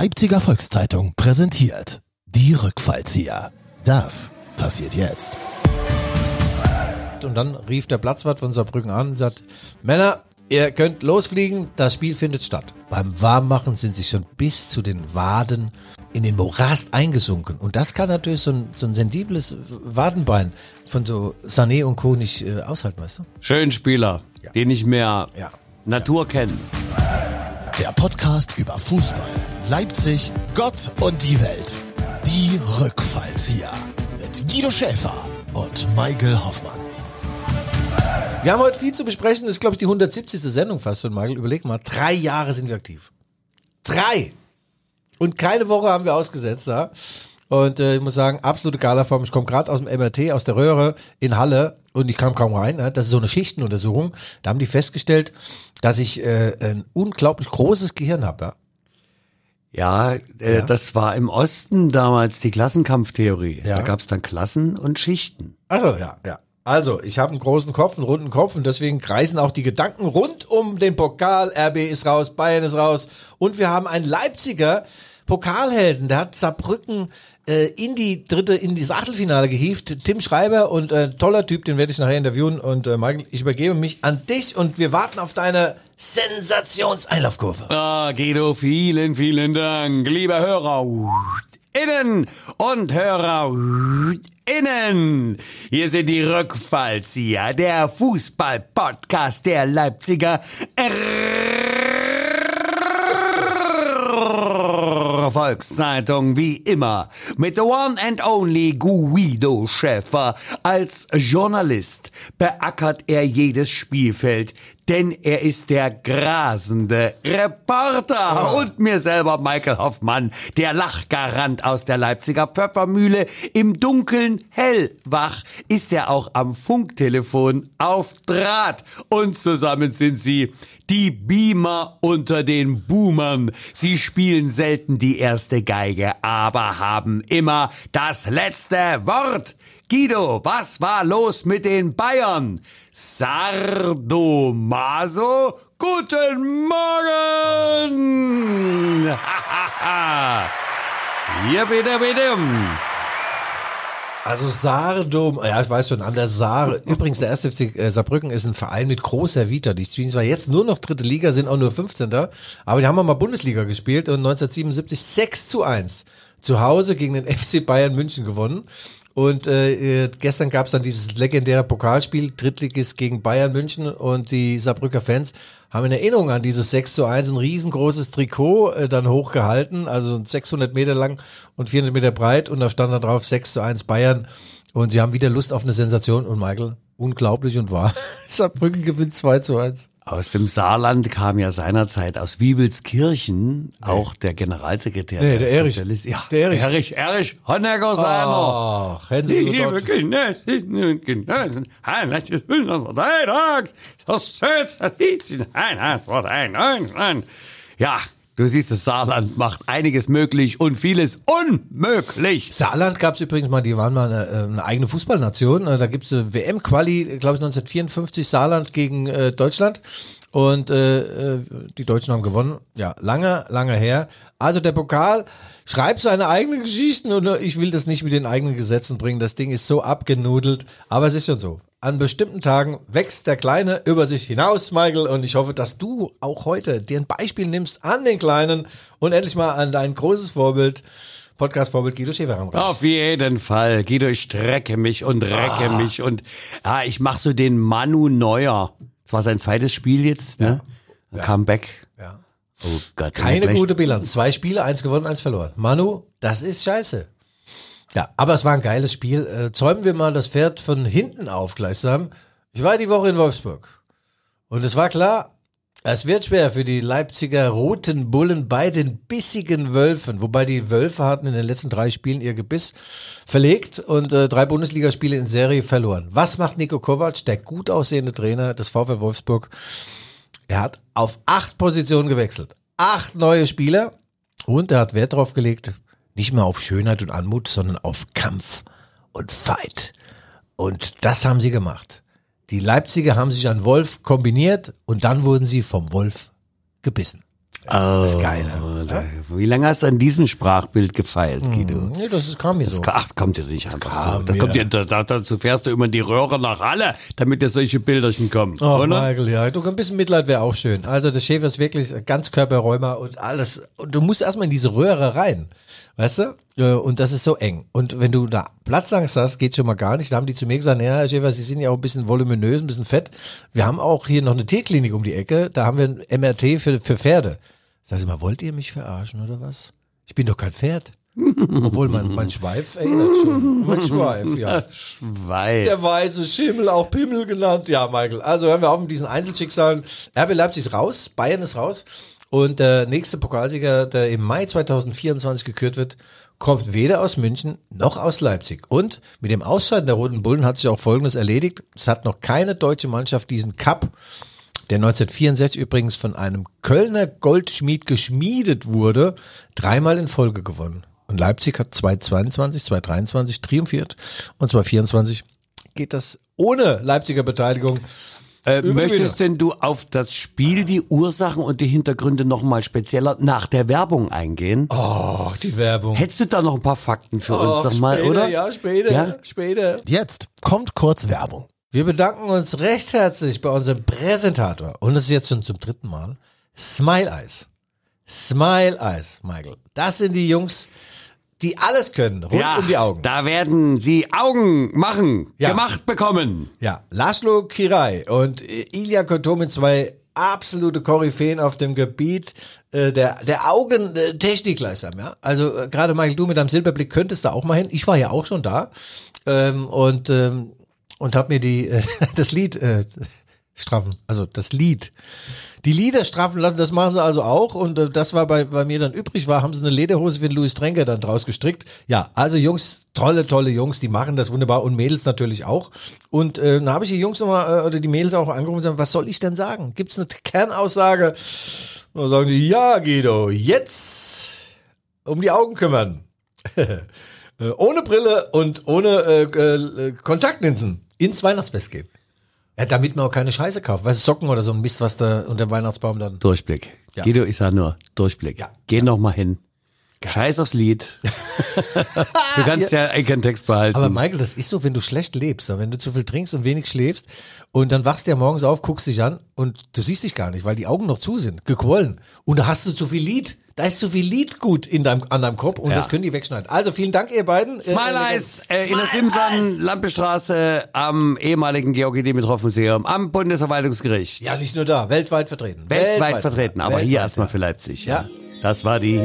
Leipziger Volkszeitung präsentiert die Rückfallzieher. Das passiert jetzt. Und dann rief der Platzwart von Saarbrücken an und sagt, Männer, ihr könnt losfliegen, das Spiel findet statt. Beim Warmmachen sind sie schon bis zu den Waden in den Morast eingesunken. Und das kann natürlich so ein, so ein sensibles Wadenbein von so Sané und Co. nicht äh, aushalten, weißt du? Schön Spieler, Ja. den ich mehr Ja. Natur kennen. Der Podcast über Fußball, Leipzig, Gott und die Welt. Die Rückfallzieher. Mit Guido Schäfer und Michael Hoffmann. Wir haben heute viel zu besprechen. Das ist, glaube ich, die 170. Sendung fast schon, Michael. Überleg mal, drei Jahre sind wir aktiv. Drei! Und keine Woche haben wir ausgesetzt da. Und äh, ich muss sagen, absolute Galaform. Ich komme gerade aus dem MRT, aus der Röhre in Halle und ich kam kaum rein. Ne? Das ist so eine Schichtenuntersuchung. Da haben die festgestellt, dass ich äh, ein unglaublich großes Gehirn habe. Ja? Ja, äh, Ja. das war im Osten damals die Klassenkampftheorie. Ja. Da gab es dann Klassen und Schichten. Also ja, ja. Also, ich habe einen großen Kopf, einen runden Kopf und deswegen kreisen auch die Gedanken rund um den Pokal. RB ist raus, Bayern ist raus und wir haben einen Leipziger Pokalhelden, der hat Saarbrücken äh, in die dritte, in die Achtelfinale gehievt. Tim Schreiber und äh, toller Typ, den werde ich nachher interviewen und äh, Michael, ich übergebe mich an dich und wir warten auf deine Sensationseinlaufkurve. Ah, Guido, vielen, vielen Dank, lieber Hörer. Innen und Hörer innen. Hier sind die Rückfallzieher, der Fußball-Podcast der Leipziger Volkszeitung wie immer mit the one and only Guido Schäfer. Als Journalist beackert er jedes Spielfeld, denn er ist der grasende Reporter und mir selber Michael Hoffmann, der Lachgarant aus der Leipziger Pfeffermühle. Im Dunkeln hellwach ist er auch am Funktelefon auf Draht und zusammen sind sie die Beamer unter den Boomern. Sie spielen selten die erste Geige, aber haben immer das letzte Wort. Guido, was war los mit den Bayern? Sardomaso? Guten Morgen! Hier bitte, bitte. Also Saardom, ja, ich weiß schon, an der Saar. Übrigens, der 1. FC äh, Saarbrücken ist ein Verein mit großer Vita. Die spielen zwar jetzt nur noch dritte Liga, sind auch nur 15. Aber die haben auch mal Bundesliga gespielt und 1977 6 zu 1 zu Hause gegen den FC Bayern München gewonnen. Und äh, äh, gestern gab es dann dieses legendäre Pokalspiel, Drittligist gegen Bayern München. Und die Saarbrücker Fans haben in Erinnerung an dieses 6 zu 1 ein riesengroßes Trikot äh, dann hochgehalten, also 600 Meter lang und 400 Meter breit. Und da stand da drauf 6 zu 1 Bayern. Und sie haben wieder Lust auf eine Sensation. Und Michael, unglaublich und wahr, Saarbrücken gewinnt 2 zu 1. Aus dem Saarland kam ja seinerzeit aus Wiebelskirchen auch der Generalsekretär. Nee, der Erich. Ja, Der Erich. Erich, Erich Honecker seiner. Ach, Hänsel und Liebe Genossen, Heimatliches Bundesverteidigung, das Sozialistischen Einheitspartei Ja, du siehst, das Saarland macht einiges möglich und vieles unmöglich. Saarland gab es übrigens mal, die waren mal eine, äh, eine eigene Fußballnation. Äh, Da gibt es eine WM-Quali, glaube ich, 1954 Saarland gegen äh, Deutschland. Und äh, äh, die Deutschen haben gewonnen. Ja, lange, lange her. Also der Pokal schreibt seine eigenen Geschichten und äh, ich will das nicht mit den eigenen Gesetzen bringen. Das Ding ist so abgenudelt. Aber es ist schon so. An bestimmten Tagen wächst der Kleine über sich hinaus, Michael. Und ich hoffe, dass du auch heute dir ein Beispiel nimmst an den Kleinen und endlich mal an dein großes Vorbild, Podcast-Vorbild Guido Schäfer ranreichst. Auf jeden Fall. Guido, ich strecke mich und recke mich und ja, ich mache so den Manu Neuer. Das war sein zweites Spiel jetzt, ne? Comeback. Ja. Oh Gott. Keine gute Bilanz. Zwei Spiele, eins gewonnen, eins verloren. Manu, das ist scheiße. Ja, aber es war ein geiles Spiel. Äh, zäumen wir mal das Pferd von hinten auf gleichsam. Ich war die Woche in Wolfsburg. Und es war klar, es wird schwer für die Leipziger roten Bullen bei den bissigen Wölfen. Wobei die Wölfe hatten in den letzten drei Spielen ihr Gebiss verlegt und äh, drei Bundesligaspiele in Serie verloren. Was macht Nico Kovac, der gut aussehende Trainer des VfL Wolfsburg? Er hat auf acht Positionen gewechselt. Acht neue Spieler. Und er hat Wert darauf gelegt, nicht mehr auf Schönheit und Anmut, sondern auf Kampf und Fight. Und das haben sie gemacht. Die Leipziger haben sich an Wolf kombiniert und dann wurden sie vom Wolf gebissen. das Geile. Oh, da- Wie lange hast du an diesem Sprachbild gefeilt, Guido? Nee, das ist, kam mir so. Ach, kommt dir nicht einfach kam so. Das mir. kommt dir, da, dazu fährst du immer in die Röhre nach Halle, damit dir solche Bilderchen kommen. Oh, oder? Michael, ja. Du, ein bisschen Mitleid wäre auch schön. Also, der Schäfer ist wirklich Ganzkörperräumer und alles. Und du musst erstmal in diese Röhre rein. Weißt du? Äh, Und das ist so eng. Und wenn du da Platzangst hast, geht schon mal gar nicht. Da haben die zu mir gesagt, ja, Herr Schäfer, Sie sind ja auch ein bisschen voluminös, ein bisschen fett. Wir haben auch hier noch eine Tierklinik um die Ecke. Da haben wir ein MRT für, für Pferde. Sag ich mal, wollt ihr mich verarschen oder was? Ich bin doch kein Pferd. Obwohl mein, mein Schweif erinnert schon. Mein Schweif, ja. Weil. Der weiße Schimmel, auch Pimmel genannt. Ja, Michael. Also hören wir auf mit diesen Einzelschicksalen. RB Leipzig ist raus, Bayern ist raus. Und der nächste Pokalsieger, der im Mai 2024 gekürt wird, kommt weder aus München noch aus Leipzig. Und mit dem Ausscheiden der Roten Bullen hat sich auch Folgendes erledigt. Es hat noch keine deutsche Mannschaft diesen Cup, der 1964 übrigens von einem Kölner Goldschmied geschmiedet wurde, dreimal in Folge gewonnen. Und Leipzig hat 2022, 2023 triumphiert und 2024 geht das ohne Leipziger Beteiligung. Äh, möchtest denn du auf das Spiel, die Ursachen und die Hintergründe nochmal spezieller nach der Werbung eingehen? Oh, die Werbung. Hättest du da noch ein paar Fakten für uns Och, nochmal, oder? Ja, später, Ja? später. Jetzt kommt kurz Werbung. Wir bedanken uns recht herzlich bei unserem Präsentator. Und das ist jetzt schon zum dritten Mal. Smile Eyes. Smile Eyes, Michael. Das sind die Jungs, die alles können, rund ja, um die Augen. Da werden sie Augen machen, Ja. gemacht bekommen. Ja, Laszlo Kirai und äh, Ilya Kotomin, zwei absolute Koryphäen auf dem Gebiet äh, der, der Augentechnik gleichsam, ja. Also äh, gerade Michael, du mit deinem Silberblick könntest da auch mal hin. Ich war ja auch schon da ähm, und ähm, und hab mir die äh, das Lied äh, straffen, also das Lied die Lieder straffen lassen, das machen sie also auch. Und äh, das war bei, bei mir dann übrig war, haben sie eine Lederhose für den Louis Trenker dann draus gestrickt. Ja, also Jungs, tolle, tolle Jungs, die machen das wunderbar und Mädels natürlich auch. Und äh, dann habe ich die Jungs nochmal, äh, oder die Mädels auch angerufen und gesagt, was soll ich denn sagen? Gibt's eine Kernaussage? Und dann sagen die, ja Guido, jetzt um die Augen kümmern. Äh, ohne Brille und ohne äh, äh, Kontaktlinsen ins Weihnachtsfest gehen. Ja, damit man auch keine Scheiße kauft. Weißt du, Socken oder so ein Mist, was da unter dem Weihnachtsbaum dann. Durchblick. Ja. Guido, ich sag nur, Durchblick. Ja. Geh noch mal hin. Scheiß aufs Lied. du kannst ja eh keinen Text behalten. Aber Michael, das ist so, wenn du schlecht lebst, wenn du zu viel trinkst und wenig schläfst und dann wachst du ja morgens auf, guckst dich an und du siehst dich gar nicht, weil die Augen noch zu sind, gequollen. Und da hast du zu viel Lied. Da ist zu viel Lied gut in deinem, an deinem Kopf und Ja. das können die wegschneiden. Also vielen Dank, ihr beiden. Smile Äh, Eyes äh, in der Simson Lampestraße am ehemaligen Georgi Dimitrov Museum am Bundesverwaltungsgericht. Ja, nicht nur da, weltweit vertreten. weltweit, vertreten, aber hier Weltweit, erstmal ja. für Leipzig. Ja. Das war die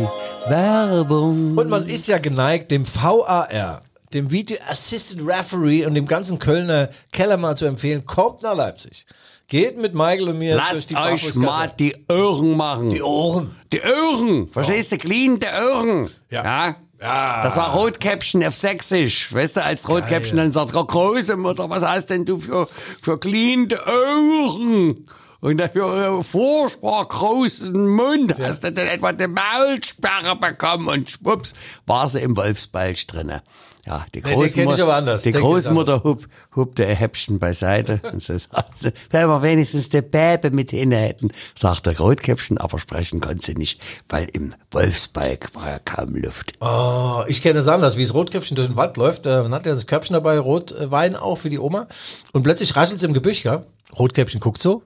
Werbung. Und man ist ja geneigt, dem VAR, dem Video Assistant Referee und dem ganzen Kölner Keller mal zu empfehlen, kommt nach Leipzig. Geht mit Michael und mir durch Lasst die euch mal die Ohren machen. die Ohren. Die Ohren, verstehst du? Clean die Ohren. Ja. ja? Ja. Das war Rotkäppchen auf Sächsisch. Weißt du, als Rotkäppchen dann sagt, "Frau große Mutter, was heißt denn du für, für clean die Ohren? Und dann für euren furchtbar großen Mund hast du dann etwa die Maulsperre bekommen und schwupps, war sie im Wolfsbalg drinne. Ja, die Großmutter, aber anders. die Großmutter hub, hubte ein Häppchen beiseite und so sagte, wenn wir wenigstens die Bäbe mit hinne hätten, sagt der Rotkäppchen, aber sprechen konnte sie nicht, weil im Wolfsbalg war ja kaum Luft. Oh, ich kenne es anders, wie das Rotkäppchen durch den Wald läuft. Äh, man hat ja das Körbchen dabei, Rotwein auch für die Oma. Und plötzlich raschelt es im Gebüsch, ja. Rotkäppchen guckt so.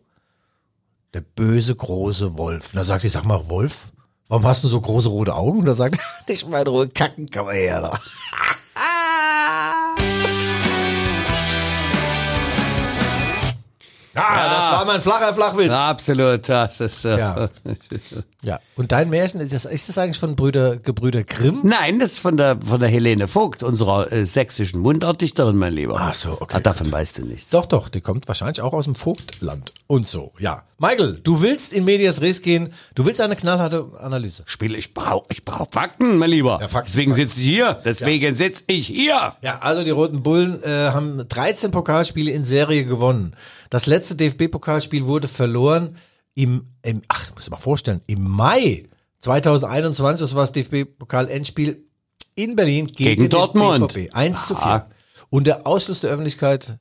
Der böse große Wolf. Und da sagt sie, sag mal, Wolf, warum hast du so große rote Augen? Und da sagt er, nicht meine rote Kacken, komm mal her da. Ah, das war mein flacher Flachwitz. Absolut, das ist äh, Ja. Ja. Und dein Märchen, ist das, ist das eigentlich von Brüder, Gebrüder Grimm? Nein, das ist von der von der Helene Vogt, unserer äh, sächsischen Mundartdichterin, mein Lieber. Ach so, okay, Ah, davon weißt du nichts. Doch, doch, die kommt wahrscheinlich auch aus dem Vogtland und so, ja. Michael, du willst in Medias Res gehen, du willst eine knallharte Analyse. Spiel, ich brauch, ich brauch Fakten, mein Lieber. Ja, Fakten, Deswegen sitze ich hier. Deswegen sitze ich hier. Ja, also die Roten Bullen äh, haben 13 Pokalspiele in Serie gewonnen. Das letzte DFB-Pokalspiel wurde verloren im, im, ach, muss ich mal vorstellen, im Mai 2021, das war das DFB-Pokal-Endspiel in Berlin gegen, Gegen Dortmund. BVB. 1 zu 4. Aha. Und der Ausschluss der Öffentlichkeit,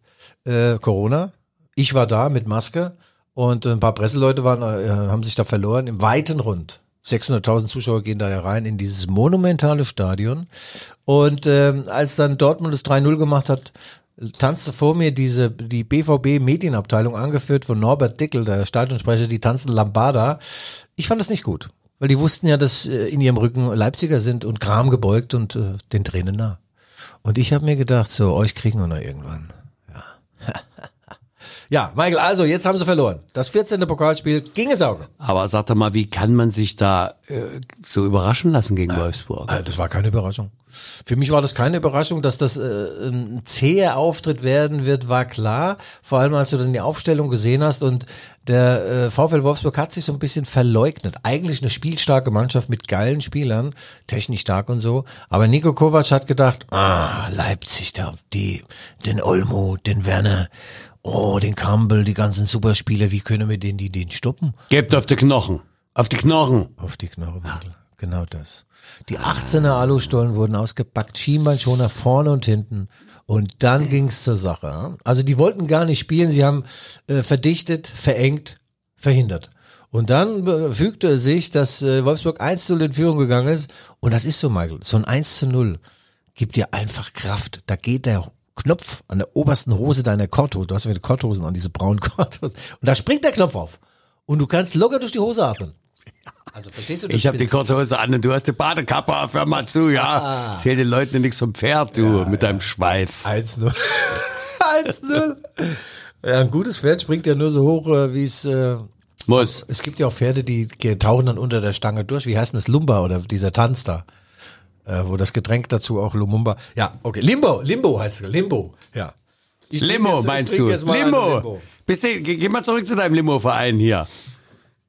äh, Corona. Ich war da mit Maske und ein paar Presseleute waren, äh, haben sich da verloren im weiten Rund. 600.000 Zuschauer gehen da ja rein in dieses monumentale Stadion. Und ähm, als dann Dortmund das 3-0 gemacht hat, tanzte vor mir diese die BVB Medienabteilung angeführt von Norbert Dickel, der Stadionsprecher, die tanzen Lambada. Ich fand das nicht gut, weil die wussten ja, dass äh, in ihrem Rücken Leipziger sind und Kram gebeugt und äh, den Tränen nah. Und ich habe mir gedacht, so euch kriegen wir noch irgendwann. Ja. Michael, also jetzt haben sie verloren. Das 14. Pokalspiel ging ins Auge. Aber sag doch mal, wie kann man sich da äh, so überraschen lassen gegen Wolfsburg? Äh, Das war keine Überraschung. Für mich war das keine Überraschung, dass das äh, ein zäher Auftritt werden wird, war klar. Vor allem, als du dann die Aufstellung gesehen hast und der äh, VfL Wolfsburg hat sich so ein bisschen verleugnet. Eigentlich eine spielstarke Mannschaft mit geilen Spielern, technisch stark und so. Aber Nico Kovac hat gedacht, ah, Leipzig, da, die, den Olmo, den Werner, oh, den Campbell, die ganzen Superspieler, wie können wir den, die den stoppen? Gebt auf die Knochen. Auf die Knochen. Auf die Knochenwinkel. Genau das. Die 18er Alustollen wurden ausgepackt, Schienbeinschoner vorne und hinten. Und dann ging's zur Sache. Also die wollten gar nicht spielen, sie haben äh, verdichtet, verengt, verhindert. Und dann fügte es sich, dass äh, Wolfsburg 1 zu 0 in Führung gegangen ist. Und das ist so, Michael. So ein 1 zu 0 gibt dir einfach Kraft. Da geht der Knopf an der obersten Hose deiner Korthose. Du hast ja wieder Korthosen an, diese braunen Korthosen. Und da springt der Knopf auf. Und du kannst locker durch die Hose atmen. Also verstehst du das? Ich habe die? Korthose an und du hast die Badekappe auf. Hör mal zu, ja. Erzähl den Leuten nichts vom Pferd, du, mit deinem Schweif. 1-0. 1-0. Ja, ein gutes Pferd springt ja nur so hoch, äh, wie es. Äh, Muss. es gibt ja auch Pferde, die tauchen dann unter der Stange durch. Wie heißt denn das? Lumba oder dieser Tanz da? Äh, wo das Getränk dazu auch Lumumba. Ja, okay. Limbo, Limbo heißt es. Limbo. Ja. Ich Limo, jetzt- meinst du? eine Limo. Bist du, geh, geh mal zurück zu deinem Limo-Verein hier.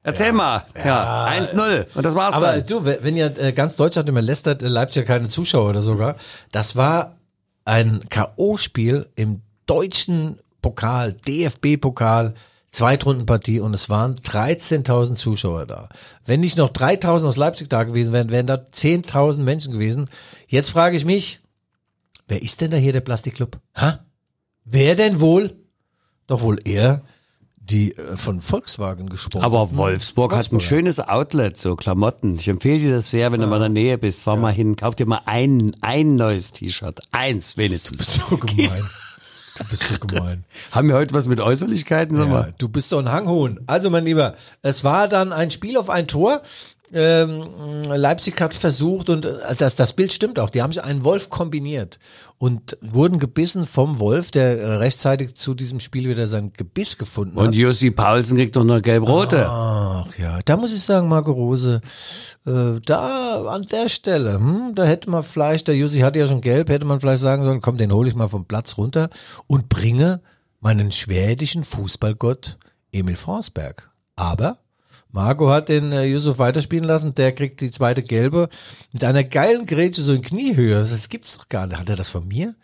Erzähl mal. Ja, 1-0. Und das war's Aber dann. du, wenn ja äh, ganz Deutschland immer lästert, äh, Leipzig ja keine Zuschauer oder sogar, das war ein K.O.-Spiel im deutschen Pokal, DFB-Pokal, Zweitrundenpartie und es waren 13.000 Zuschauer da. Wenn nicht noch 3.000 aus Leipzig da gewesen wären, wären da 10.000 Menschen gewesen. Jetzt frage ich mich, wer ist denn da hier der Plastikclub? Ha? Wer denn wohl? Doch wohl er, die äh, von Volkswagen gesponsert. Aber Wolfsburg hat ein schönes Outlet, so Klamotten. Ich empfehle dir das sehr, wenn du mal in der Nähe bist. Fahr mal hin, kauf dir mal ein, ein neues T-Shirt. Eins wenigstens. so gemein. Du bist so gemein. Haben wir heute was mit Äußerlichkeiten, sag Ja, mal? du bist doch ein Hanghuhn. Also, mein Lieber, es war dann ein Spiel auf ein Tor. Ähm, Leipzig hat versucht und äh, das, das Bild stimmt auch. Die haben sich einen Wolf kombiniert und wurden gebissen vom Wolf, der rechtzeitig zu diesem Spiel wieder sein Gebiss gefunden hat. Und Jussi Paulsen kriegt doch noch gelb-rote. Ach ja, da muss ich sagen, Marco Rose, äh, da an der Stelle, hm, da hätte man vielleicht, der Jussi hatte ja schon gelb, hätte man vielleicht sagen sollen, komm, den hole ich mal vom Platz runter und bringe meinen schwedischen Fußballgott Emil Forsberg. Aber Marco hat den äh, Yusuf weiterspielen lassen, der kriegt die zweite gelbe mit einer geilen Grätsche so in Kniehöhe. Das gibt's doch gar nicht. Hat er das von mir?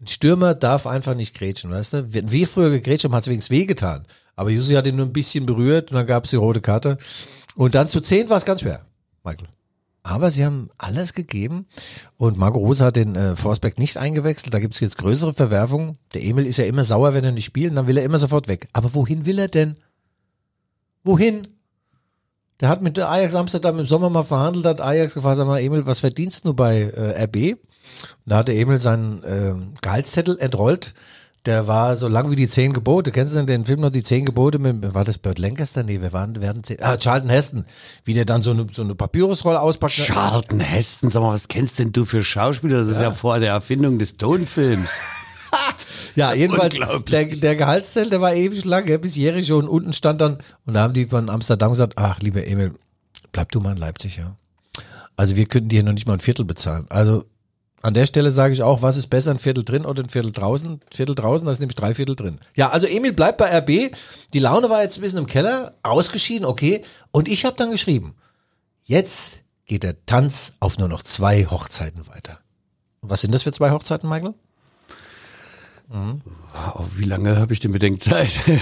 Ein Stürmer darf einfach nicht grätschen, weißt du? Wenn wir früher gegrätscht haben, hat es wenigstens wehgetan. Aber Jussi hat ihn nur ein bisschen berührt und dann gab es die rote Karte. Und dann zu zehn war es ganz schwer, Michael. Aber sie haben alles gegeben und Marco Rose hat den äh, Forsberg nicht eingewechselt. Da gibt es jetzt größere Verwerfungen. Der Emil ist ja immer sauer, wenn er nicht spielt, und dann will er immer sofort weg. Aber wohin will er denn? Wohin? Der hat mit Ajax Amsterdam im Sommer mal verhandelt, hat Ajax gefragt, sag mal, Emil, was verdienst du bei äh, RB? Und da hat der Emil seinen ähm, Gehaltszettel entrollt. Der war so lang wie die zehn Gebote. Kennst du denn den Film noch, die zehn Gebote? Mit, war das Burt Lancaster? Nee, wir waren, wir hatten zehn, ah, Charlton Heston. Wie der dann so eine, so eine Papyrusrolle auspackt. Charlton Heston, sag mal, was kennst denn du für Schauspieler? Das ist ja vor der Erfindung des Tonfilms. Ja, jedenfalls, der, der Gehaltszettel, der war ewig lang, bis Jericho und unten stand dann, und da haben die von Amsterdam gesagt, ach, lieber Emil, bleib du mal in Leipzig, ja. Also wir könnten dir noch nicht mal ein Viertel bezahlen. Also an der Stelle sage ich auch, was ist besser, ein Viertel drin oder ein Viertel draußen? Ein Viertel draußen, da ist nämlich drei Viertel drin. Ja, also Emil bleibt bei RB. Die Laune war jetzt ein bisschen im Keller, ausgeschieden, okay. Und ich habe dann geschrieben, jetzt geht der Tanz auf nur noch zwei Hochzeiten weiter. Und was sind das für zwei Hochzeiten, Michael? Oh, wie lange habe ich denn Bedenkzeit?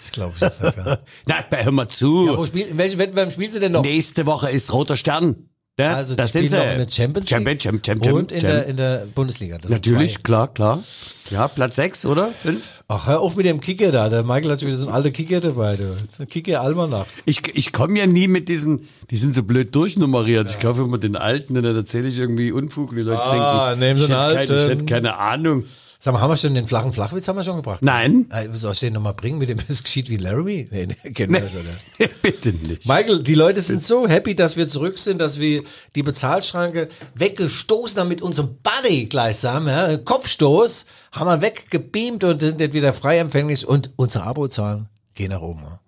Das glaube ich jetzt nicht, ja. Na, hör mal zu. Ja, wo spiel, in welchem Wettbewerb spielst du denn noch? Nächste Woche ist Roter Stern. Ja, Also das sind spielen sie. noch in der Champions League Champion, Champ, Champ, Champ, und in der, in der Bundesliga. Das Natürlich, klar, klar. Ja, Platz sechs oder fünf? Ach, hör auf mit dem Kicker da. Der Michael hat schon wieder so ein alter Kicker dabei. Du. Kicker Almanach. Ich, ich komme ja nie mit diesen, die sind so blöd durchnummeriert. Ich kaufe immer den alten und dann erzähle ich irgendwie Unfug und die Leute Ah, denken, nehmen Sie ich, einen hätte keine, ich alten. hätte keine Ahnung. Sag mal, haben wir schon den flachen Flachwitz haben wir schon gebracht? Nein. Äh, Soll ich den nochmal bringen mit dem ist geschieht wie Laramie? Nee, nee, kennen wir das, oder? Bitte nicht. Michael, die Leute sind so happy, dass wir zurück sind, dass wir die Bezahlschranke weggestoßen haben mit unserem Buddy gleichsam, ja, Kopfstoß, haben wir weggebeamt und sind jetzt wieder frei empfänglich und unsere Abozahlen gehen nach oben. Ja.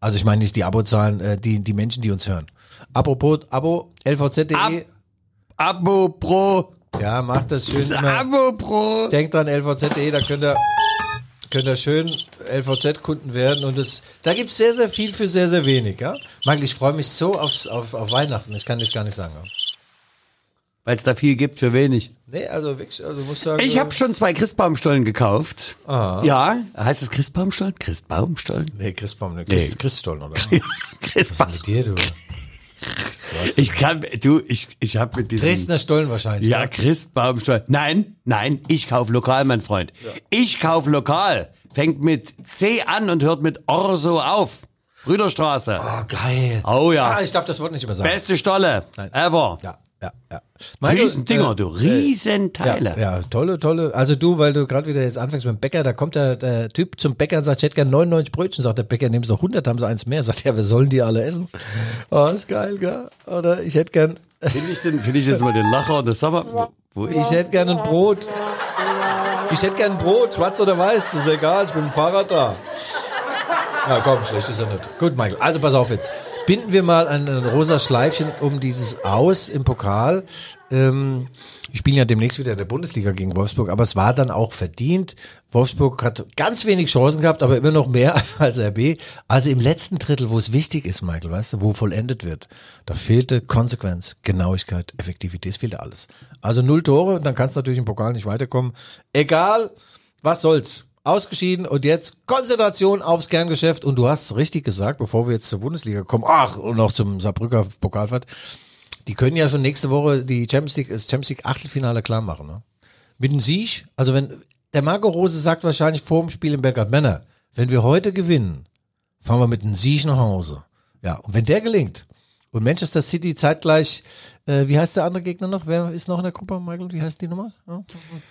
Also ich meine nicht die Abozahlen, äh, die, die Menschen, die uns hören. Apropos Abo, lvz.de, Ab- Abo Pro. Ja, macht das schön immer. Abo Pro. Denkt dran, lvz.de, da könnt ihr, könnt ihr schön LVZ-Kunden werden und das, da gibt's sehr, sehr viel für sehr, sehr wenig. Ja? Michael, ich freue mich so aufs, auf, auf Weihnachten, ich kann das gar nicht sagen. Ja? Weil es da viel gibt für wenig. Nee, also wirklich, also muss sagen. Ich äh, habe schon zwei Christbaumstollen gekauft. Ah. Ja, heißt es Christbaumstollen? Christbaumstollen? Nee, Christbaum, ne, Christ, Nee. Christstollen, oder? Christbaum. Mit dir, du. Ich kann, du, ich, ich habe mit diesem. Dresdner Stollen wahrscheinlich. Ja, Christbaumstollen. Nein, nein, ich kauf lokal, mein Freund. Ich kauf lokal. Fängt mit C an und hört mit Orso auf. Brüderstraße. Oh, geil. Oh ja. Ah, ich darf das Wort nicht mehr sagen. Beste Stolle ever. Ja, ja, ja. Riesendinger, äh, du. Riesenteile. Ja, ja, tolle, tolle. Also du, weil du gerade wieder jetzt anfängst mit dem Bäcker, da kommt der, der Typ zum Bäcker und sagt, ich hätte gern 99 Brötchen. Sagt der Bäcker, nehmen Sie doch 100, haben Sie eins mehr. Sagt er, wir sollen die alle essen. Oh, ist geil, gell? Oder ich hätte gern, Finde ich, den, finde ich jetzt mal den Lacher des Sommer. Wo, wo ist ich hätte gern ein Brot. Ich hätte gern ein Brot, schwarz oder weiß, das ist egal, ich bin mit dem Fahrrad da. Na komm, schlecht ist er nicht. Gut, Michael, also pass auf jetzt. Binden wir mal ein, ein rosa Schleifchen um dieses Aus im Pokal. Ähm, wir spielen ja demnächst wieder in der Bundesliga gegen Wolfsburg, aber es war dann auch verdient. Wolfsburg hat ganz wenig Chancen gehabt, aber immer noch mehr als RB. Also im letzten Drittel, wo es wichtig ist, Michael, weißt du, wo vollendet wird, da fehlte Konsequenz, Genauigkeit, Effektivität, es fehlte alles. Also null Tore, dann kannst du natürlich im Pokal nicht weiterkommen. Egal, was soll's. Ausgeschieden und jetzt Konzentration aufs Kerngeschäft. Und du hast richtig gesagt, bevor wir jetzt zur Bundesliga kommen, ach, und noch zum Saarbrücker Pokalfahrt, die können ja schon nächste Woche die Champions League, das Champions League Achtelfinale klar machen. Ne? Mit dem Sieg, also wenn, der Marco Rose sagt wahrscheinlich vor dem Spiel in Bergard Männer, wenn wir heute gewinnen, fahren wir mit einem Sieg nach Hause. Ja, und wenn der gelingt und Manchester City zeitgleich, äh, wie heißt der andere Gegner noch? Wer ist noch in der Gruppe, Michael? Wie heißt die nochmal? Ja?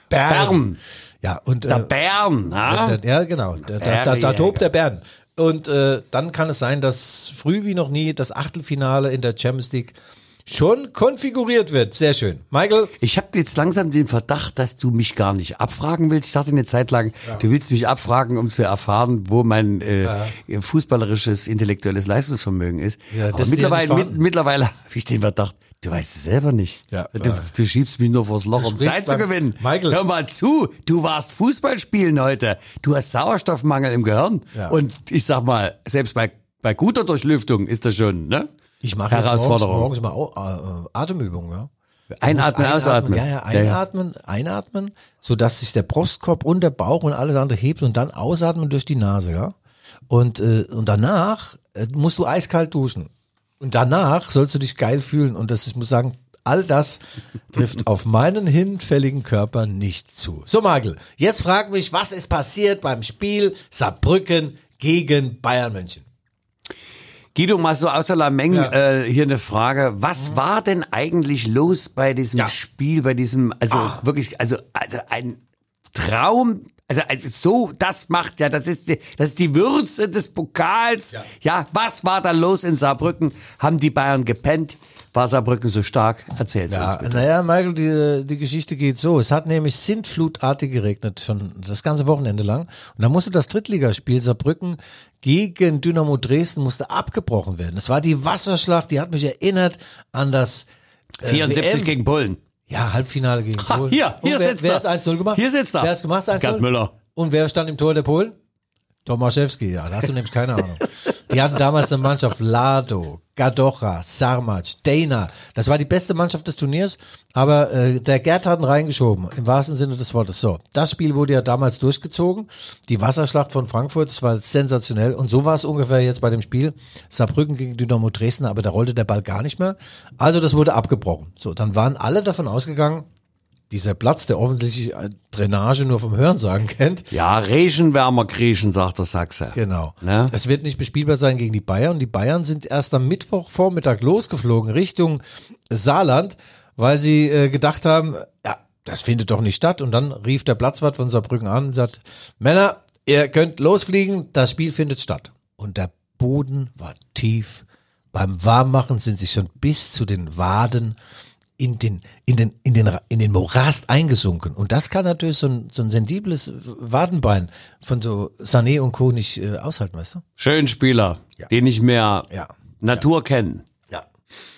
Bern. Ja, und Der äh, Bern. Ja? der, ja, genau. Da, da, da, da tobt der Bern. Und äh, dann kann es sein, dass früh wie noch nie das Achtelfinale in der Champions League schon konfiguriert wird. Sehr schön. Michael, Ich habe jetzt langsam den Verdacht, dass du mich gar nicht abfragen willst. Ich dachte eine Zeit lang, du willst mich abfragen, um zu erfahren, wo mein äh, fußballerisches, intellektuelles Leistungsvermögen ist. Ja, das Aber mittlerweile, mit, mittlerweile habe ich den Verdacht, du weißt es selber nicht. Ja. du, du schiebst mich nur vors Loch, um Zeit zu gewinnen. Michael. Hör mal zu, du warst Fußball spielen heute. Du hast Sauerstoffmangel im Gehirn. Ja. Und ich sag mal, selbst bei, bei guter Durchlüftung ist das schon, ne? Ich mache jetzt morgens, morgens mal äh, Atemübungen. Ja? Einatmen, Du musst ausatmen. Ja, ja, einatmen, einatmen, sodass sich der Brustkorb und der Bauch und alles andere hebt und dann ausatmen durch die Nase, ja. Und, äh, und danach äh, musst du eiskalt duschen. Und danach sollst du dich geil fühlen. Und das, ich muss sagen, all das trifft auf meinen hinfälligen Körper nicht zu. So, Magel, jetzt frag mich, was ist passiert beim Spiel Saarbrücken gegen Bayern München? Guido, mal so außer Lameng Ja. äh, hier eine Frage. Was war denn eigentlich los bei diesem Ja. Spiel, bei diesem, also wirklich, also, also ein Traum, also, also so, das macht ja, das ist die, das ist die Würze des Pokals. Ja. was war da los in Saarbrücken? Haben die Bayern gepennt? War Saarbrücken so stark? Erzähl's uns Ja, bitte. naja, Michael, die, die Geschichte geht so. Es hat nämlich sintflutartig geregnet, schon das ganze Wochenende lang. Und da musste das Drittligaspiel Saarbrücken gegen Dynamo Dresden musste abgebrochen werden. Es war die Wasserschlacht, die hat mich erinnert an das äh, 74 WM. gegen Polen. Ja, Halbfinale gegen Ha, Polen. hier, hier Und wer, sitzt wer er. hat's 1-0 gemacht? Hier sitzt er. Wer hat's gemacht, 1-0? Gerd Müller. Und wer stand im Tor der Polen? Tomaszewski, ja, da hast du nämlich keine Ahnung. Die hatten damals eine Mannschaft Lado, Gadocha, Sarmac, Dana. Das war die beste Mannschaft des Turniers, aber äh, der Gerd hat ihn reingeschoben, im wahrsten Sinne des Wortes. So, das Spiel wurde ja damals durchgezogen. Die Wasserschlacht von Frankfurt, das war sensationell. Und so war es ungefähr jetzt bei dem Spiel Saarbrücken gegen Dynamo Dresden, aber da rollte der Ball gar nicht mehr. Also das wurde abgebrochen. So, dann waren alle davon ausgegangen, dieser Platz, der offensichtlich äh, Drainage nur vom Hörensagen kennt, Ja, Regenwärmer Griechen, sagt der Sachse. Genau. Ne? Es wird nicht bespielbar sein gegen die Bayern. Die Bayern sind erst am Mittwochvormittag losgeflogen Richtung Saarland, weil sie äh, gedacht haben, ja, das findet doch nicht statt. Und dann rief der Platzwart von Saarbrücken an und sagt, Männer, ihr könnt losfliegen, das Spiel findet statt. Und der Boden war tief. Beim Warmmachen sind sie schon bis zu den Waden in den, in den, in den, in den Morast eingesunken. Und das kann natürlich so ein, so ein sensibles Wadenbein von so Sané und Co. nicht äh, aushalten, weißt du? Schön Spieler, Ja. die nicht mehr Ja. Natur kennen. Ja.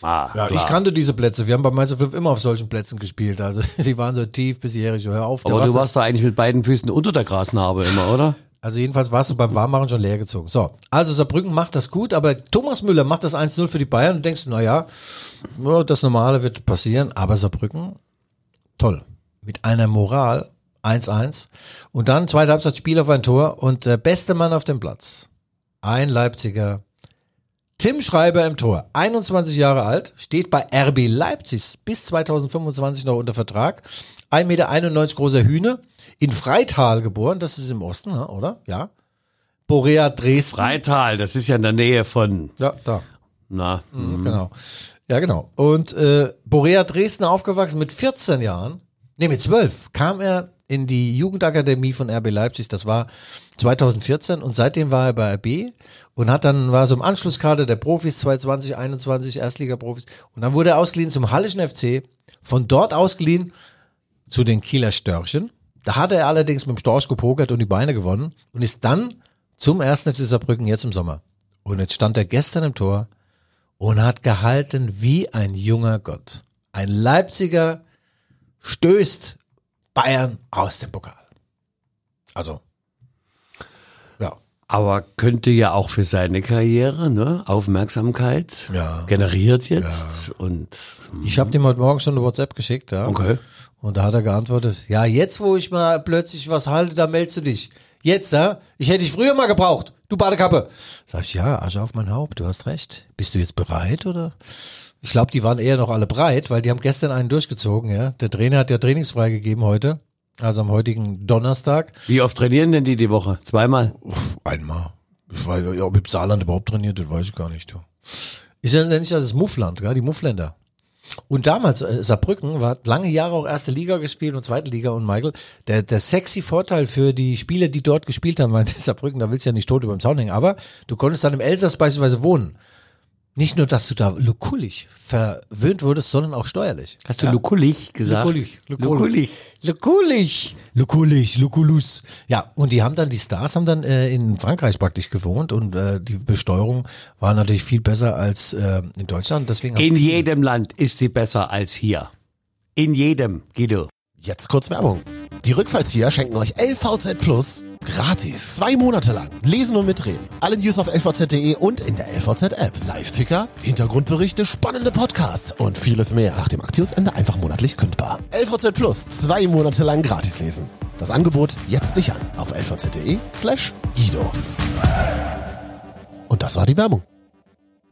Ah, Ja, ich kannte diese Plätze. Wir haben bei Mainz 5 immer auf solchen Plätzen gespielt. Also sie waren so tief bis hierher. Ich so, hör auf. Aber du warst da eigentlich mit beiden Füßen unter der Grasnarbe immer, oder? Also jedenfalls warst du beim Warmmachen schon leer gezogen. So, also Saarbrücken macht das gut, aber Thomas Müller macht das 1-0 für die Bayern und denkst, na ja, ja, das Normale wird passieren, aber Saarbrücken, toll. Mit einer Moral, 1-1. Und dann zweite Halbzeit Spiel auf ein Tor und der beste Mann auf dem Platz. Ein Leipziger. Tim Schreiber im Tor, 21 Jahre alt, steht bei RB Leipzig bis 2025 noch unter Vertrag. 1,91 Meter großer Hühne, in Freital geboren, das ist im Osten, ne, oder? Ja. Borea Dresden. Freital, das ist ja in der Nähe von, Ja, da. na, hm. Genau. Ja, genau. Und äh, Borea Dresden aufgewachsen mit 14 Jahren, nee, mit 12, kam er in die Jugendakademie von RB Leipzig. Das war 2014 und seitdem war er bei RB und hat dann war so im Anschlusskader der Profis 2020, 21 Erstliga-Profis und dann wurde er ausgeliehen zum Hallischen FC, von dort ausgeliehen zu den Kieler Störchen. Da hatte er allerdings mit dem Storch gepokert und die Beine gewonnen und ist dann zum ersten FC Saarbrücken jetzt im Sommer. Und jetzt stand er gestern im Tor und hat gehalten wie ein junger Gott. Ein Leipziger stößt Bayern aus dem Pokal. Also, ja. aber könnte ja auch für seine Karriere, ne, Aufmerksamkeit Ja. generiert jetzt und, Ich habe dem heute Morgen schon eine WhatsApp geschickt, ja. okay. Und da hat er geantwortet, ja, jetzt wo ich mal plötzlich was halte, da meldest du dich. Jetzt, ja? Ich hätte dich früher mal gebraucht, du Badekappe. Sag ich, ja, Asche auf mein Haupt, du hast recht. Bist du jetzt bereit, oder? Ich glaube, die waren eher noch alle breit, weil die haben gestern einen durchgezogen, ja. Der Trainer hat ja trainingsfrei gegeben heute, also am heutigen Donnerstag. Wie oft trainieren denn die die Woche? Zweimal? Uff, einmal. Ich weiß, ja, ob im Saarland überhaupt trainiert, das weiß ich gar nicht. Du. Ist ja nicht das Muffland, gell? die Muffländer. Und damals, äh, Saarbrücken war lange Jahre auch erste Liga gespielt und zweite Liga und Michael, der, der sexy Vorteil für die Spieler, die dort gespielt haben, weil Saarbrücken, da willst du ja nicht tot über dem Zaun hängen, aber du konntest dann im Elsass beispielsweise wohnen. Nicht nur, dass du da lukullig verwöhnt wurdest, sondern auch steuerlich. Hast du Lukulich gesagt? Lukulich, Lukulich. Lukulich. Lukulich, Lukulus. Ja, und die haben dann, die Stars haben dann äh, in Frankreich praktisch gewohnt und äh, die Besteuerung war natürlich viel besser als äh, in Deutschland. Deswegen In jedem Land ist sie besser als hier. In jedem, Guido. Jetzt kurz Werbung. Die Rückfallzieher schenken euch LVZ Plus gratis. Zwei Monate lang. Lesen und mitreden. Alle News auf lvz.de und in der LVZ-App. Live-Ticker, Hintergrundberichte, spannende Podcasts und vieles mehr. Nach dem Aktionsende einfach monatlich kündbar. LVZ Plus. Zwei Monate lang gratis lesen. Das Angebot jetzt sichern auf lvz.de slash Guido. Und das war die Werbung.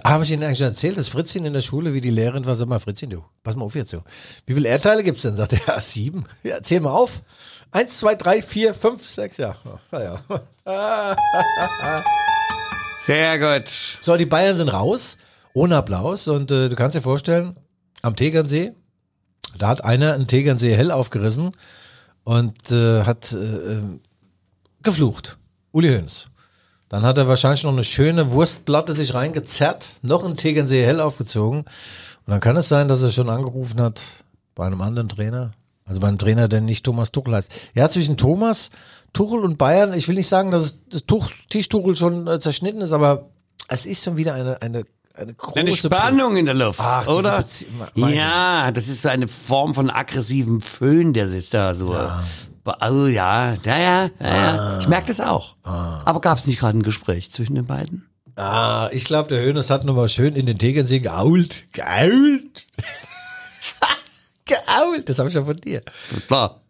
Habe ich Ihnen eigentlich schon erzählt, dass Fritzchen in der Schule, wie die Lehrerin war, sag mal, Fritzchen, du, pass mal auf jetzt so. Wie viele Erdteile gibt's denn? Sagt er, ja, sieben. Ja, zähl mal auf. Eins, zwei, drei, vier, fünf, sechs, ja. Naja. Sehr gut. So, die Bayern sind raus, ohne Applaus. Und äh, du kannst dir vorstellen, am Tegernsee, da hat einer einen Tegernsee hell aufgerissen und äh, hat äh, äh, geflucht. Uli Hoeneß. Dann hat er wahrscheinlich noch eine schöne Wurstplatte sich reingezerrt, noch einen Tegernsee hell aufgezogen. Und dann kann es sein, dass er schon angerufen hat bei einem anderen Trainer. Also bei einem Trainer, der nicht Thomas Tuchel heißt. Ja, zwischen Thomas, Tuchel und Bayern, ich will nicht sagen, dass das Tuch, Tischtuchel schon äh, zerschnitten ist, aber es ist schon wieder eine, eine, eine große Eine Spannung in der Luft, Ach, oder? Ja, das ist so eine Form von aggressivem Föhn, der sich da so. Oh ja, ja, ja, ja, ja. Ich merke das auch. Aber gab es nicht gerade ein Gespräch zwischen den beiden? Ah, ich glaube, der Hönes hat nochmal schön in den Tegernsee geault. Geault. geault. Das habe ich ja von dir. Klar.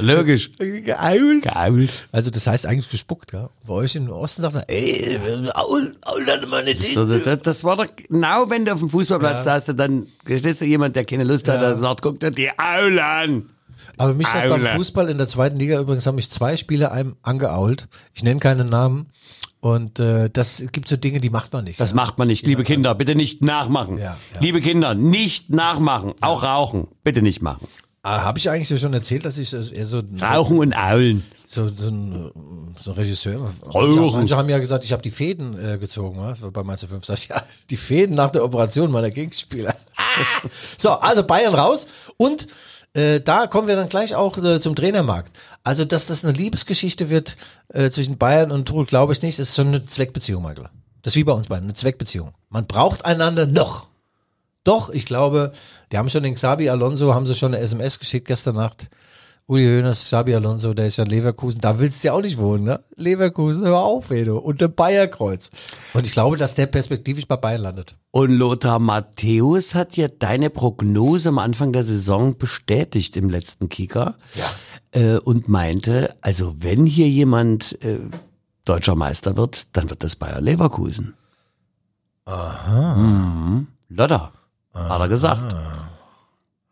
Logisch. Geault. Geil. Also das heißt eigentlich gespuckt, ja. Bei euch im Osten sagt man, ey, aul, aul, dann mal nicht So, das, das war doch genau, wenn du auf dem Fußballplatz saßt, dann steht da jemand, der keine Lust hat, der sagt, guck dir die Aule an. Aber mich hat beim. Fußball in der zweiten Liga übrigens haben mich zwei Spieler einem angeault. Ich nenne keinen Namen. Und äh, das gibt so Dinge, die macht man nicht. Das macht man nicht, liebe Kinder, bitte nicht nachmachen. Ja, ja. Liebe Kinder, nicht nachmachen, auch rauchen, bitte nicht machen. ah, Habe ich eigentlich schon erzählt, dass ich eher so, Rauchen und Aulen. so, so, ein, so ein Regisseur. Rauchen. Manche, manche haben ja gesagt, ich habe die Fäden äh, gezogen ja, bei Mainz 5. Sag ich, ja, die Fäden nach der Operation meiner Gegenspieler. so, also Bayern raus und äh, da kommen wir dann gleich auch äh, zum Trainermarkt. Also, dass das eine Liebesgeschichte wird äh, zwischen Bayern und Tuchel, glaube ich nicht. Das ist schon eine Zweckbeziehung, Michael. Das ist wie bei uns beiden, eine Zweckbeziehung. Man braucht einander noch. Doch, ich glaube, die haben schon den Xabi Alonso, haben sie schon eine SMS geschickt gestern Nacht. Uli Hoeneß, Xabi Alonso, der ist ja Leverkusen. Da willst du ja auch nicht wohnen, ne? Leverkusen, hör auf, ey, du. Und der Bayerkreuz. Und ich glaube, dass der perspektivisch bei Bayern landet. Und Lothar Matthäus hat ja deine Prognose am Anfang der Saison bestätigt im letzten Kicker. Ja. Äh, und meinte, also wenn hier jemand äh, deutscher Meister wird, dann wird das Bayer Leverkusen. Aha. Mhm. Lothar, hat er gesagt.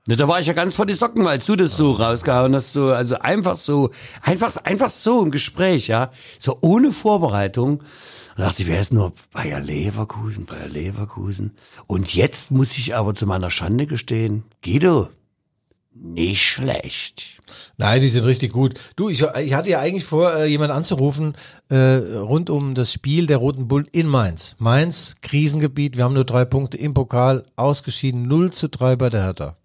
Da war ich ja ganz vor die Socken, als du das so rausgehauen hast, so, also einfach so, einfach, einfach so im Gespräch, ja, so ohne Vorbereitung. Da dachte ich, wer ist nur Bayer Leverkusen, Bayer Leverkusen. Und jetzt muss ich aber zu meiner Schande gestehen, Guido, nicht schlecht. Nein, die sind richtig gut. Du, ich, ich hatte ja eigentlich vor, äh, jemanden anzurufen äh, rund um das Spiel der Roten Bullen in Mainz. Mainz, Krisengebiet, wir haben nur drei Punkte im Pokal, ausgeschieden, 0 zu 3 bei der Hertha.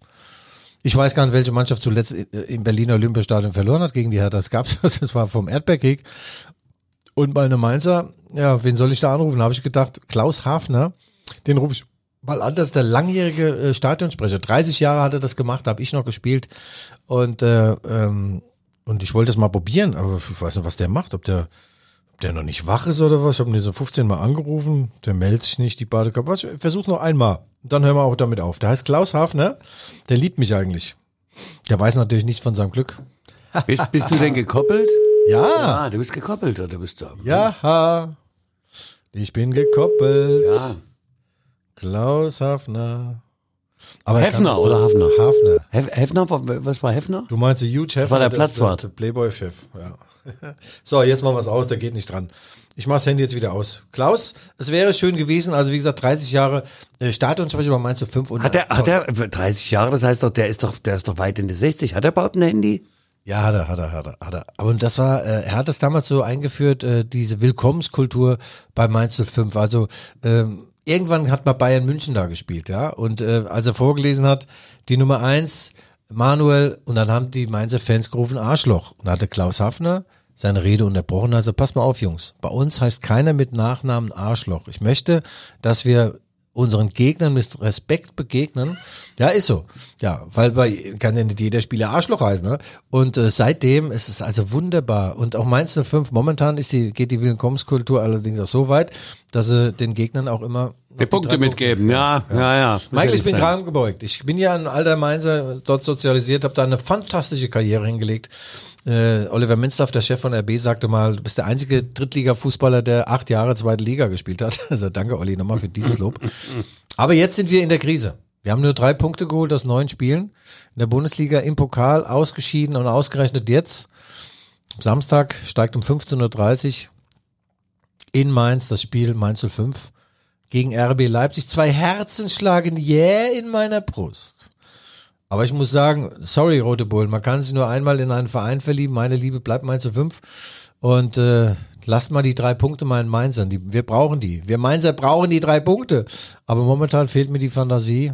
Ich weiß gar nicht, welche Mannschaft zuletzt im Berliner Olympiastadion verloren hat gegen die Hertha. Das gab's, das war vom Erdbeerkrieg. Und meine Mainzer, ja, wen soll ich da anrufen? Da habe ich gedacht, Klaus Hafner, den rufe ich mal an, das ist der langjährige äh, Stadionsprecher. 30 Jahre hat er das gemacht, habe ich noch gespielt. Und, äh, ähm, und ich wollte es mal probieren, aber ich weiß nicht, was der macht, ob der, der noch nicht wach ist oder was. Ich habe ihn so 15 Mal angerufen, der meldet sich nicht, die Badekappe. Was, ich versuch's noch einmal. Dann hören wir auch damit auf. Der heißt Klaus Hafner, der liebt mich eigentlich. Der weiß natürlich nichts von seinem Glück. Bist, bist du denn gekoppelt? Ja, Ah, du bist gekoppelt, oder bist du? ja, ich bin gekoppelt. Ja. Klaus Hafner. Aber er das- oder Hafner? Hafner. Hef Hefner, was war Hefner? Du meinst Hugh Hefner? war der das Platzwart. Der Playboy-Chef, ja. So, jetzt machen wir es aus, der geht nicht dran. Ich mache das Handy jetzt wieder aus. Klaus, es wäre schön gewesen, also wie gesagt, 30 Jahre äh, Stadionsprecher bei Mainz 5 und Hat er, hat er 30 Jahre, das heißt doch, der ist doch, der ist doch weit in die 60. Hat er überhaupt ein Handy? Ja, hat er, hat er, hat er, hat er. Aber das war, äh, er hat das damals so eingeführt, äh, diese Willkommenskultur bei Mainz 05. Also ähm, irgendwann hat mal Bayern München da gespielt, ja. Und äh, als er vorgelesen hat, die Nummer eins, Manuel, und dann haben die Mainzer Fans gerufen, Arschloch. Und da hatte Klaus Hafner seine Rede unterbrochen. Also pass mal auf, Jungs. Bei uns heißt keiner mit Nachnamen Arschloch. Ich möchte, dass wir unseren Gegnern mit Respekt begegnen. Ja, ist so. Ja, weil bei kann ja nicht jeder Spieler Arschloch heißen. Ne? Und äh, seitdem ist es also wunderbar. Und auch Mainz 05, momentan ist die, geht die Willkommenskultur allerdings auch so weit, dass sie den Gegnern auch immer Die Punkte mitgeben, ja, ja, ja. Michael, ich bin gerade gebeugt. Ich bin ja ein alter Mainzer, dort sozialisiert, habe da eine fantastische Karriere hingelegt. Äh, Oliver Minzlaff, der Chef von RB, sagte mal, du bist der einzige Drittliga-Fußballer, der acht Jahre zweite Liga gespielt hat. Also danke, Olli, nochmal für dieses Lob. Aber jetzt sind wir in der Krise. Wir haben nur drei Punkte geholt aus neun Spielen. In der Bundesliga im Pokal ausgeschieden und ausgerechnet jetzt. Samstag steigt um 15.30 Uhr in Mainz das Spiel Mainz 05 gegen RB Leipzig. Zwei Herzen schlagen jäh in meiner Brust. Aber ich muss sagen, sorry, Rote Bullen, man kann sich nur einmal in einen Verein verlieben. Meine Liebe bleibt Mainz 05. Und äh, lasst mal die drei Punkte meinen Mainzern. Die, wir brauchen die. Wir Mainzer brauchen die drei Punkte. Aber momentan fehlt mir die Fantasie,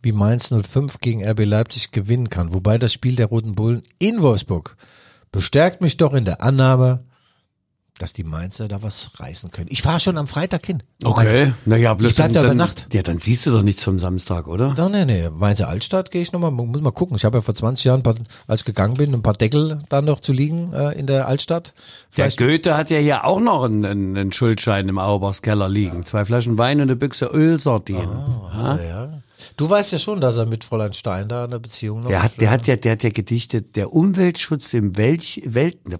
wie Mainz 05 gegen RB Leipzig gewinnen kann. Wobei das Spiel der Roten Bullen in Wolfsburg bestärkt mich doch in der Annahme, dass die Mainzer da was reißen können. Ich fahre schon am Freitag hin. Okay, naja, bloß Ich bleib dann, da über Nacht. Ja, dann siehst du doch nichts vom Samstag, oder? Doch, nee, nee. Mainzer Altstadt gehe ich nochmal, muss mal gucken. Ich habe ja vor 20 Jahren, paar, als ich gegangen bin, ein paar Deckel da noch zu liegen äh, in der Altstadt. Der Vielleicht Goethe hat ja hier auch noch einen, einen, einen Schuldschein im Auerbachs Keller liegen. Zwei Flaschen Wein und eine Büchse Ölsardinen. Ja, ja. Du weißt ja schon, dass er mit Fräulein Stein da eine Beziehung noch Der hat, der hat ja, der hat ja gedichtet, der Umweltschutz im Welch, Welten,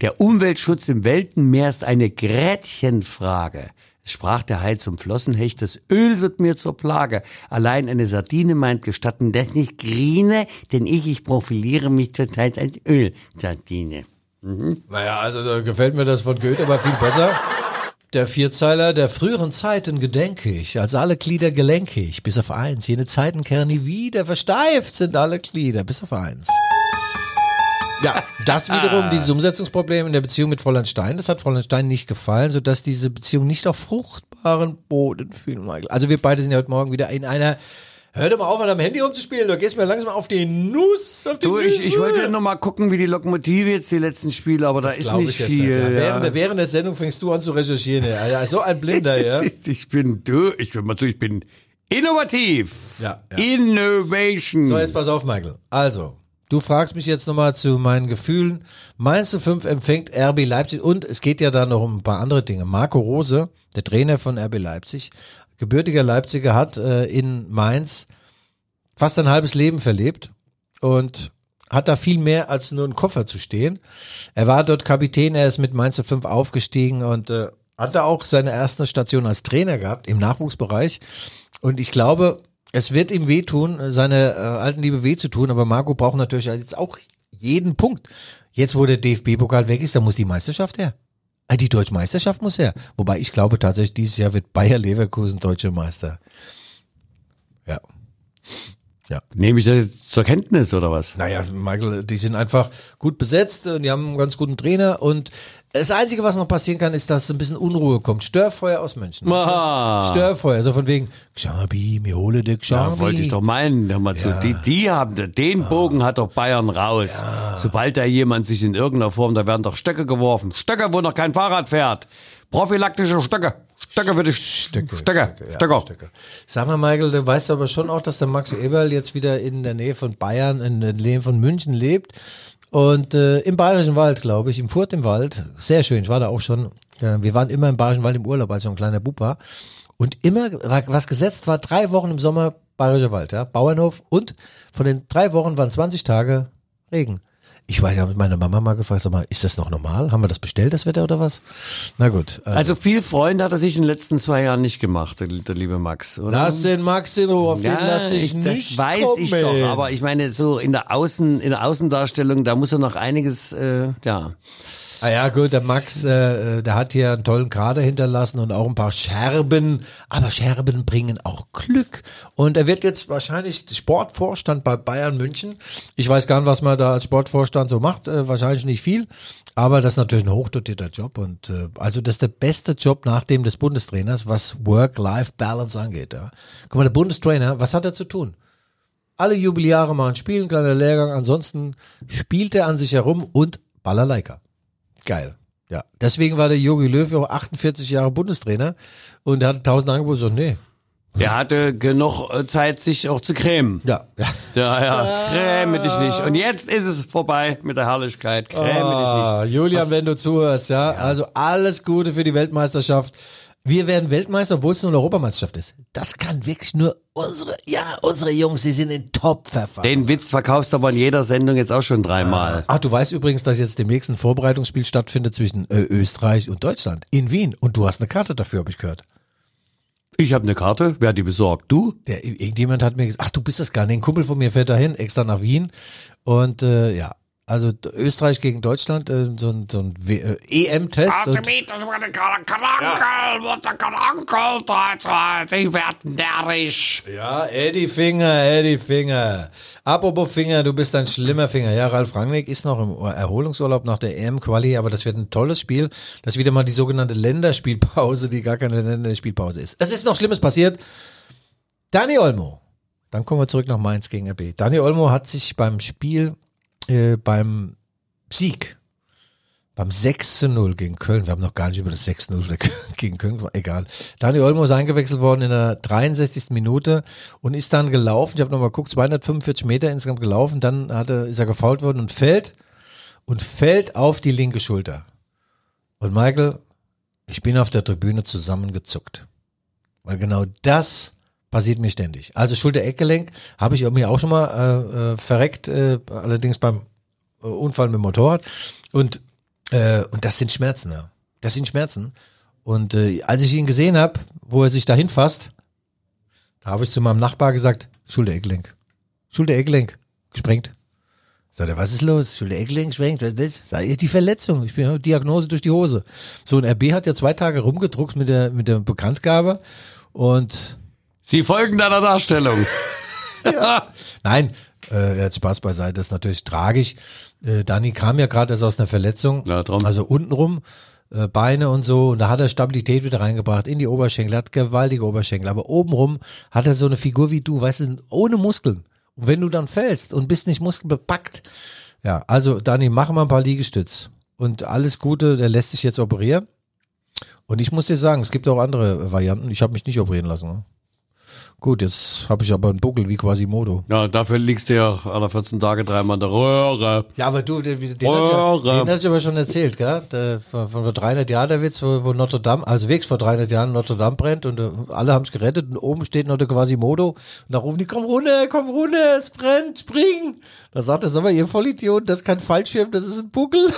der Umweltschutz im Weltenmeer ist eine Gretchenfrage. Es sprach der Hai zum Flossenhecht, das Öl wird mir zur Plage. Allein eine Sardine meint gestatten, das nicht grine, denn ich, ich profiliere mich zurzeit als Ölsardine. Naja, also da gefällt mir das von Goethe aber viel besser. Der Vierzeiler der früheren Zeiten gedenke ich, als alle Glieder gelenke ich, bis auf eins. Jene Zeiten kehren nie wieder, versteift sind alle Glieder, bis auf eins. Ja, das wiederum, dieses Umsetzungsproblem in der Beziehung mit Fräulein Stein, das hat Fräulein Stein nicht gefallen, sodass diese Beziehung nicht auf fruchtbaren Boden fiel, Michael. Also wir beide sind ja heute Morgen wieder in einer Hör doch mal auf, an deinem Handy rumzuspielen. Du gehst mir langsam auf die Nuss. Auf die Du, ich, ich wollte noch mal gucken, wie die Lokomotive jetzt die letzten Spiele, aber da ist nicht viel. nicht, ja. ja. Während, der, während der Sendung fängst du an zu recherchieren. Ja, ja so ein Blinder, ja. Ich bin du, ich bin mal so, ich bin innovativ. Ja, ja. Innovation. So, jetzt pass auf, Michael. Also, du fragst mich jetzt nochmal zu meinen Gefühlen. Mainz 05 empfängt RB Leipzig und es geht ja da noch um ein paar andere Dinge. Marco Rose, der Trainer von RB Leipzig, gebürtiger Leipziger, hat äh, in Mainz fast ein halbes Leben verlebt und hat da viel mehr als nur einen Koffer zu stehen. Er war dort Kapitän, er ist mit Mainz 05 aufgestiegen und äh, hat da auch seine erste Station als Trainer gehabt im Nachwuchsbereich. Und ich glaube, es wird ihm wehtun, seine äh, alten Liebe weh zu tun, aber Marco braucht natürlich jetzt auch jeden Punkt. Jetzt, wo der DFB-Pokal weg ist, da muss die Meisterschaft her. Äh, Die deutsche Meisterschaft muss her. Wobei ich glaube tatsächlich, dieses Jahr wird Bayer Leverkusen deutscher Meister. Ja. Nehme ich das jetzt zur Kenntnis oder was? Naja, Michael, die sind einfach gut besetzt und die haben einen ganz guten Trainer und das Einzige, was noch passieren kann, ist, dass ein bisschen Unruhe kommt. Störfeuer aus München. weißt du? Störfeuer, so von wegen, Xabi, mir hole dich, Xabi. Ja, wollte ich doch meinen. Hör mal zu. Die, die haben, den Bogen hat doch Bayern raus. Sobald da jemand sich in irgendeiner Form, da werden doch Stöcke geworfen. Stöcke, wo noch kein Fahrrad fährt. Prophylaktische Stöcke. Stöcke für die Stöcke. Stöcke. ja, Stöcke. Stöcke. Sag mal, Michael, du weißt aber schon auch, dass der Max Eberl jetzt wieder in der Nähe von Bayern, in der Nähe von München lebt. Und äh, im Bayerischen Wald, glaube ich, im Furt im Wald. Sehr schön, ich war da auch schon. Äh, wir waren immer im Bayerischen Wald im Urlaub, als ich noch ein kleiner Bub war. Und immer, was gesetzt war, drei Wochen im Sommer Bayerischer Wald, ja, Bauernhof. Und von den drei Wochen waren 20 Tage Regen. Ich weiß, ich habe meine Mama mal gefragt, sag mal, ist das noch normal? Haben wir das bestellt, das Wetter oder was? Na gut. Äh, Also viel Freunde hat er sich in den letzten zwei Jahren nicht gemacht, der, der liebe Max, oder? lass den Max in Ruhe, auf den lass ich, ich, nicht das weiß kommen. ich doch. Aber ich meine, so in der Außen, in der Außendarstellung, da muss er noch einiges, äh, ja. Ah ja, gut, der Max, äh, äh, der hat hier einen tollen Kader hinterlassen und auch ein paar Scherben. Aber Scherben bringen auch Glück. Und er wird jetzt wahrscheinlich Sportvorstand bei Bayern München. Ich weiß gar nicht, was man da als Sportvorstand so macht. Äh, wahrscheinlich nicht viel. Aber das ist natürlich ein hochdotierter Job. Und äh, also das ist der beste Job nach dem des Bundestrainers, was Work-Life-Balance angeht. Ja. Guck mal, der Bundestrainer, was hat er zu tun? Alle Jubeljahre machen Spielen, kleiner Lehrgang. Ansonsten spielt er an sich herum und Balalaika. Geil. Ja. Deswegen war der Jogi Löw auch 48 Jahre Bundestrainer und er hatte tausend Angebote. So, nee. Er hatte genug äh, Zeit, sich auch zu cremen. Ja. ja. Ja, ja, creme dich nicht. Und jetzt ist es vorbei mit der Herrlichkeit. Creme dich nicht. Ah, Julian, wenn du zuhörst, ja? Also alles Gute für die Weltmeisterschaft. Wir werden Weltmeister, obwohl es nur eine Europameisterschaft ist. Das kann wirklich nur unsere, ja, unsere Jungs, die sind in Top-Verfahren. Den Witz verkaufst du aber in jeder Sendung jetzt auch schon dreimal. Ach, du weißt übrigens, dass jetzt demnächst ein Vorbereitungsspiel stattfindet zwischen äh, Österreich und Deutschland in Wien. Und du hast eine Karte dafür, habe ich gehört. Ich habe eine Karte. Wer hat die besorgt? Du? Der, irgendjemand hat mir gesagt, ach, du bist das gar nicht. Ein Kumpel von mir fährt dahin, extra nach Wien. Und äh, ja, also Österreich gegen Deutschland, äh, so ein, so ein äh, EM-Test. werden närrisch. Ja, Eddie Finger, Eddie Finger. Apropos Finger, du bist ein schlimmer Finger. Ja, Ralf Rangnick ist noch im Erholungsurlaub nach der EM-Quali, aber das wird ein tolles Spiel. Das ist wieder mal die sogenannte Länderspielpause, die gar keine Länderspielpause ist. Es ist noch Schlimmes passiert. Dani Olmo. Dann kommen wir zurück nach Mainz gegen RB. Dani Olmo hat sich beim Spiel, äh, beim Sieg beim 6 zu 0 gegen Köln, wir haben noch gar nicht über das 6 zu 0 gegen Köln, egal. Dani Olmo ist eingewechselt worden in der 63. Minute und ist dann gelaufen, ich habe nochmal geguckt, 245 Meter insgesamt gelaufen, dann hat er, ist er gefault worden und fällt und fällt auf die linke Schulter. Und Michael, ich bin auf der Tribüne zusammengezuckt. Weil genau das passiert mir ständig. Also Schulter-Eckgelenk habe ich mir auch schon mal äh, äh, verreckt, äh, allerdings beim äh, Unfall mit dem Motorrad. Und, äh, und das sind Schmerzen. Ja. Das sind Schmerzen. Und äh, als ich ihn gesehen habe, wo er sich dahin fasst, da habe ich zu meinem Nachbar gesagt, Schulter-Eckgelenk. Schulter-Eckgelenk, gesprengt. Sagt er, was ist los? Schulter-Eckgelenk sprengt, was ist das? Sag ich, die Verletzung. Ich bin Diagnose durch die Hose. So, ein RB hat ja zwei Tage rumgedruckt mit der, mit der Bekanntgabe und Sie folgen deiner Darstellung. Nein, äh, jetzt Spaß beiseite, das ist natürlich tragisch. Äh, Dani kam ja gerade erst aus einer Verletzung, Ja, also untenrum, äh, Beine und so, und da hat er Stabilität wieder reingebracht in die Oberschenkel, hat gewaltige Oberschenkel, aber obenrum hat er so eine Figur wie du, weißt du, ohne Muskeln. Und wenn du dann fällst und bist nicht muskelbepackt, ja, also Dani, mach mal ein paar Liegestütz und alles Gute, der lässt sich jetzt operieren. Und ich muss dir sagen, es gibt auch andere Varianten. Ich habe mich nicht operieren lassen. Gut, jetzt habe ich aber einen Buckel wie Quasimodo. Ja, dafür liegst du ja alle 14 Tage dreimal in der Röhre. Ja, aber du, den, den, den, hat, ja, den hat ich aber schon erzählt, gell? Der, von, von vor 300 Jahren der Witz, wo, wo Notre Dame, also wirklich vor 300 Jahren Notre Dame brennt und äh, alle haben es gerettet und oben steht noch der Quasimodo und da rufen die, komm runter, komm runter, es brennt, spring. Da sagt er, sag mal, ihr Vollidioten, das ist kein Fallschirm, das ist ein Buckel.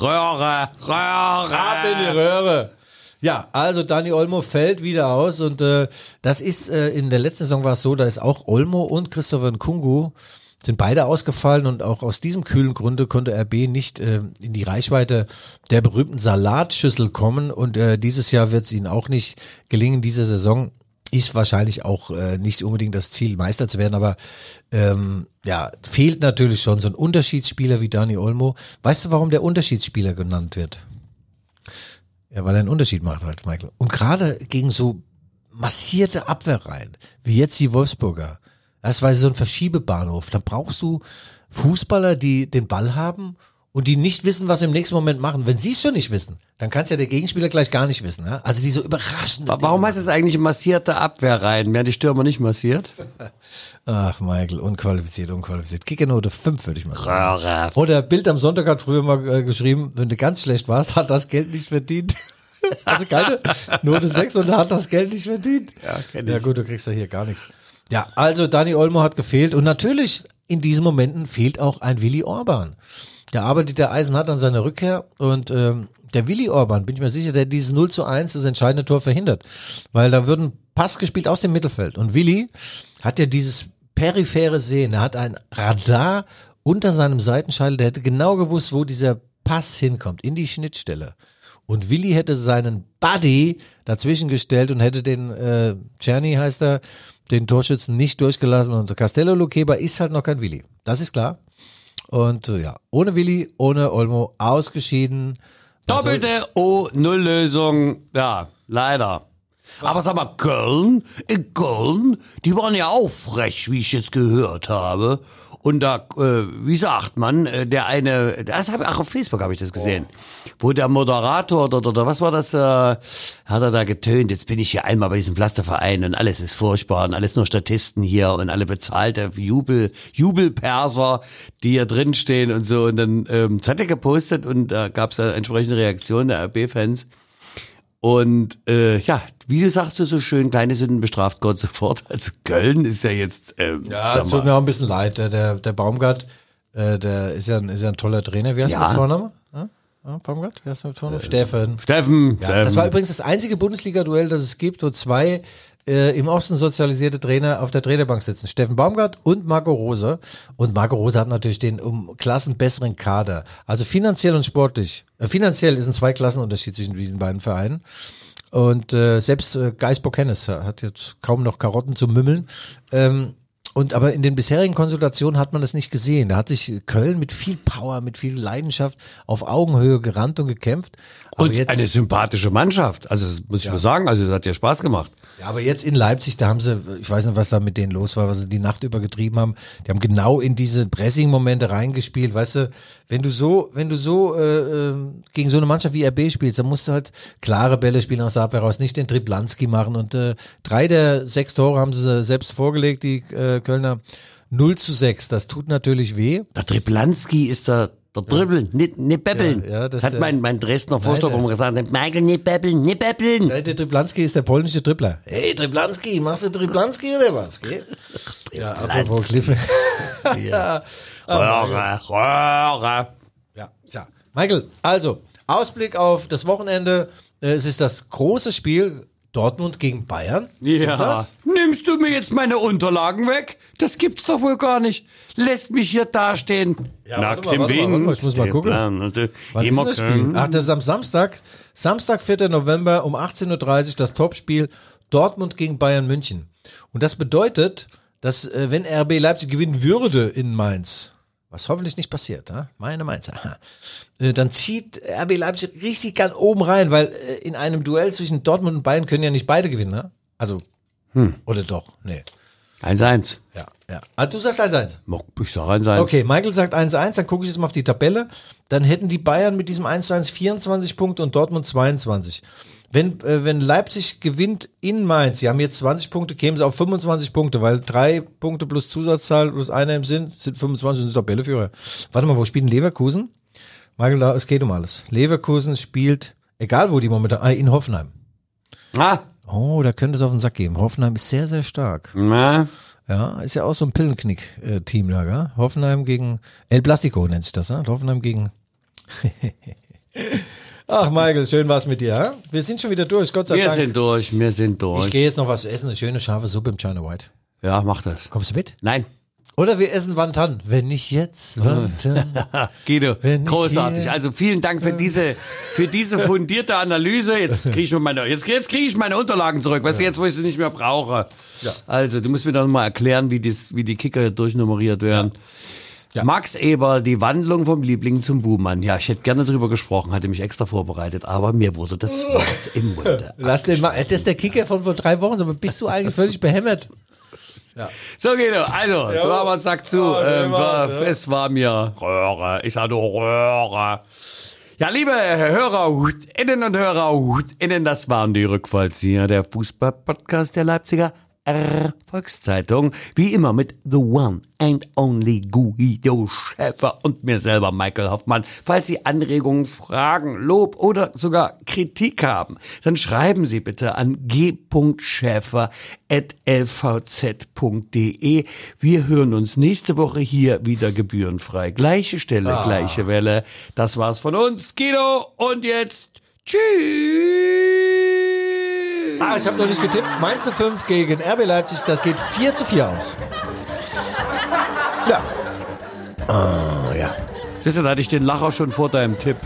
Röhre, Röhre. Ab in die Röhre. Ja, also Dani Olmo fällt wieder aus und äh, das ist äh, in der letzten Saison war es so, da ist auch Olmo und Christopher Nkungu sind beide ausgefallen und auch aus diesem kühlen Grunde konnte RB nicht äh, in die Reichweite der berühmten Salatschüssel kommen und äh, dieses Jahr wird es ihnen auch nicht gelingen, diese Saison ist wahrscheinlich auch äh, nicht unbedingt das Ziel, Meister zu werden, aber ähm, ja, fehlt natürlich schon so ein Unterschiedsspieler wie Dani Olmo. Weißt du, warum der Unterschiedsspieler genannt wird? Ja, weil er einen Unterschied macht halt, Michael. Und gerade gegen so massierte Abwehrreihen, wie jetzt die Wolfsburger, das war so ein Verschiebebahnhof, da brauchst du Fußballer, die den Ball haben und die nicht wissen, was sie im nächsten Moment machen. Wenn sie es schon nicht wissen, dann kann es ja der Gegenspieler gleich gar nicht wissen. Ja? Also die so überraschend. Warum heißt es eigentlich massierte Abwehrreihen? Werden die Stürmer nicht massiert? Ach, Michael, unqualifiziert, unqualifiziert. Kickernote 5, würde ich mal sagen. Röhre. Oder Bild am Sonntag hat früher mal äh, geschrieben, wenn du ganz schlecht warst, hat das Geld nicht verdient. also keine Note 6 und hat das Geld nicht verdient. Ja, kenn Ja ich. gut, du kriegst ja hier gar nichts. Ja, also Dani Olmo hat gefehlt und natürlich in diesen Momenten fehlt auch ein Willi Orban. Der arbeitet der Eisenhardt an seiner Rückkehr und ähm, der Willi Orban, bin ich mir sicher, der dieses 0 zu 1, das entscheidende Tor verhindert. Weil da würden Pass gespielt aus dem Mittelfeld. Und Willi hat ja dieses periphere Sehen. Er hat ein Radar unter seinem Seitenscheitel. Der hätte genau gewusst, wo dieser Pass hinkommt, in die Schnittstelle. Und Willi hätte seinen Buddy dazwischen gestellt und hätte den, äh, Czerny heißt er, den Torschützen nicht durchgelassen. Und Castello Luqueba ist halt noch kein Willi. Das ist klar. Und äh, ja, ohne Willi, ohne Olmo, ausgeschieden. Doppelte O-Null-Lösung. Ja, leider. Aber sag mal, Köln, in Köln, die waren ja auch frech, wie ich jetzt gehört habe. Und da, äh, wie sagt man, äh, der eine, das hab, ach, auf Facebook habe ich das gesehen, wo der Moderator oder, oder was war das, äh, hat er da getönt, jetzt bin ich hier einmal bei diesem Pflasterverein und alles ist furchtbar und alles nur Statisten hier und alle bezahlte Jubel, Jubelperser, die hier drinstehen und so. Und dann ähm, das hat er gepostet und da gab es da entsprechende Reaktionen der RB-Fans. Und äh, ja, wie du sagst du so schön, kleine Sünden bestraft Gott sofort. Also Köln ist ja jetzt, ähm, Ja, es tut mir auch ein bisschen leid. Der, der, Baumgart, äh, der ist ja, ein, ist ja ein toller Trainer. Wie heißt Ja. du mit Vorname? Ja? Ja, Baumgart? Wie heißt mit Vorname? Steffen. Steffen, Ja, das war Steffen. übrigens das einzige Bundesliga-Duell, das es gibt, wo zwei äh, im Osten sozialisierte Trainer auf der Trainerbank sitzen. Steffen Baumgart und Marco Rose. Und Marco Rose hat natürlich den um Klassen besseren Kader. Also finanziell und sportlich. Äh, finanziell ist ein Zweiklassenunterschied zwischen diesen beiden Vereinen. Und äh, selbst äh, Geisbock Hennes hat jetzt kaum noch Karotten zu mümmeln. Ähm, und aber in den bisherigen Konsultationen hat man das nicht gesehen. Da hat sich Köln mit viel Power, mit viel Leidenschaft auf Augenhöhe gerannt und gekämpft. Aber Und jetzt, eine sympathische Mannschaft. Also das muss ich mal sagen, also das hat ja Spaß gemacht. ja, aber jetzt in Leipzig, da haben sie, ich weiß nicht, was da mit denen los war, was sie die Nacht über getrieben haben. Die haben genau in diese Pressing-Momente reingespielt. Weißt du, wenn du so, wenn du so äh, äh, gegen so eine Mannschaft wie RB spielst, dann musst du halt klare Bälle spielen aus der Abwehr raus, nicht den Triplanski machen. Und äh, drei der sechs Tore haben sie selbst vorgelegt, die äh, Kölner. 0 zu 6, das tut natürlich weh. Der Triplanski ist der, der Dribbeln, nicht, nicht bebbeln. Ja, ja, das hat mein, mein Dresdner Vorstand der- immer gesagt, Michael, nicht bebbeln, nicht bebbeln. Der Triplanski ist der polnische Dribbler. Hey, Triplanski, machst du Triplanski oder was? Gell? Ja, apropos Kliffe. ja. Röhre, Röhre. Ja, ja. Michael, also, Ausblick auf das Wochenende. Äh, Es ist das große Spiel Dortmund gegen Bayern. Stimmt Ja, das? nimmst du mir jetzt meine Unterlagen weg? Das gibt's doch wohl gar nicht. Lässt mich hier dastehen. Ja, warte mal, warte mal, warte mal, ich muss mal gucken. Wann ist das Spiel? Ach, das ist am Samstag. Samstag, 4. November um 18.30 Uhr das Topspiel Dortmund gegen Bayern München. Und das bedeutet, dass äh, wenn RB Leipzig gewinnen würde in Mainz, was hoffentlich nicht passiert, ha? meine Mainzer, äh, dann zieht RB Leipzig richtig ganz oben rein, weil äh, in einem Duell zwischen Dortmund und Bayern können ja nicht beide gewinnen, ne? Also, oder doch? Nee. 1-1. Ja, ja. Ah, du sagst 1-1. Ich sag 1-1. Okay, Michael sagt 1-1, dann gucke ich jetzt mal auf die Tabelle. Dann hätten die Bayern mit diesem 1-1 24 Punkte und Dortmund 22. Wenn, äh, wenn Leipzig gewinnt in Mainz, sie haben jetzt 20 Punkte, kämen sie auf 25 Punkte, weil drei Punkte plus Zusatzzahl plus einer im Sinn sind 25 und sind Tabelleführer. Warte mal, wo spielen Leverkusen? Michael, es geht um alles. Leverkusen spielt, egal wo die momentan, ah, in Hoffenheim. Ah, Oh, da könnte es auf den Sack geben. Hoffenheim ist sehr, sehr stark. na, Ja, ist ja auch so ein Pillenknick-Team da, gell? Hoffenheim gegen El Plastico nennt sich das, ne? Hoffenheim gegen. Ach, Michael, schön war's mit dir, ja? Wir sind schon wieder durch, Gott sei wir Dank. sind durch, wir sind ich durch. gehe jetzt noch was essen, eine schöne scharfe Suppe im China White. Ja, mach das. Kommst du mit? Nein. Oder wir essen Wantan. Wenn nicht jetzt, wann dann? Guido, ich großartig. hier- Also vielen Dank für diese, für diese fundierte Analyse. Jetzt kriege ich meine, jetzt, jetzt kriege ich meine Unterlagen zurück. Weißt du, jetzt, wo ich sie nicht mehr brauche. Also, du musst mir doch mal erklären, wie, dies, wie die Kicker hier durchnummeriert werden. Max Eber, die Wandlung vom Liebling zum Buhmann. Ja, ich hätte gerne drüber gesprochen, hatte mich extra vorbereitet, aber mir wurde das Wort im Munde. Lass den mal. Das ist der Kicker von vor drei Wochen, aber bist du eigentlich völlig behämmert? So, Guido, also, du haben uns sagt zu, ähm, war, es war mir Röhre. Ich sage nur Röhre. Ja, liebe Hörer, Innen und Hörer, Innen, das waren die Rückfallzieher, der Fußball-Podcast der Leipziger R Volkszeitung. Wie immer mit The One and Only Guido Schäfer und mir selber, Michael Hoffmann. Falls Sie Anregungen, Fragen, Lob oder sogar Kritik haben, dann schreiben Sie bitte an g.schäfer.lvz.de. Wir hören uns nächste Woche hier wieder gebührenfrei. Gleiche Stelle, gleiche Welle. Das war's von uns, Guido. Und jetzt tschüss. Ah, ich habe noch nicht getippt. Mainz zu 5 gegen RB Leipzig, das geht 4 zu 4 aus. Ja. Ah, ja. Siehst du, da hatte ich den Lacher schon vor deinem Tipp.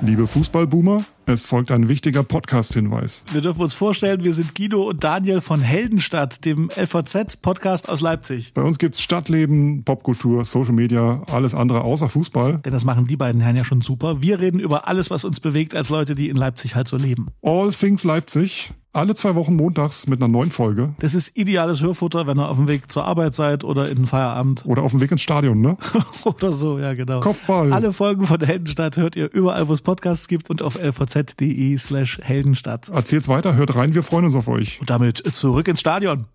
Liebe Fußballboomer, es folgt ein wichtiger Podcast-Hinweis. Wir dürfen uns vorstellen, wir sind Guido und Daniel von Heldenstadt, dem LVZ-Podcast aus Leipzig. Bei uns gibt's Stadtleben, Popkultur, Social Media, alles andere außer Fußball. Denn das machen die beiden Herren ja schon super. Wir reden über alles, was uns bewegt als Leute, die in Leipzig halt so leben. All Things Leipzig, alle zwei Wochen montags mit einer neuen Folge. Das ist ideales Hörfutter, wenn ihr auf dem Weg zur Arbeit seid oder in den Feierabend Oder auf dem Weg ins Stadion, ne? oder so, ja genau. Kopfball. Alle Folgen von Heldenstadt hört ihr überall, wo es Podcasts gibt und auf lvz.de slash Heldenstadt. Erzählt's weiter, hört rein, wir freuen uns auf euch. Und damit zurück ins Stadion.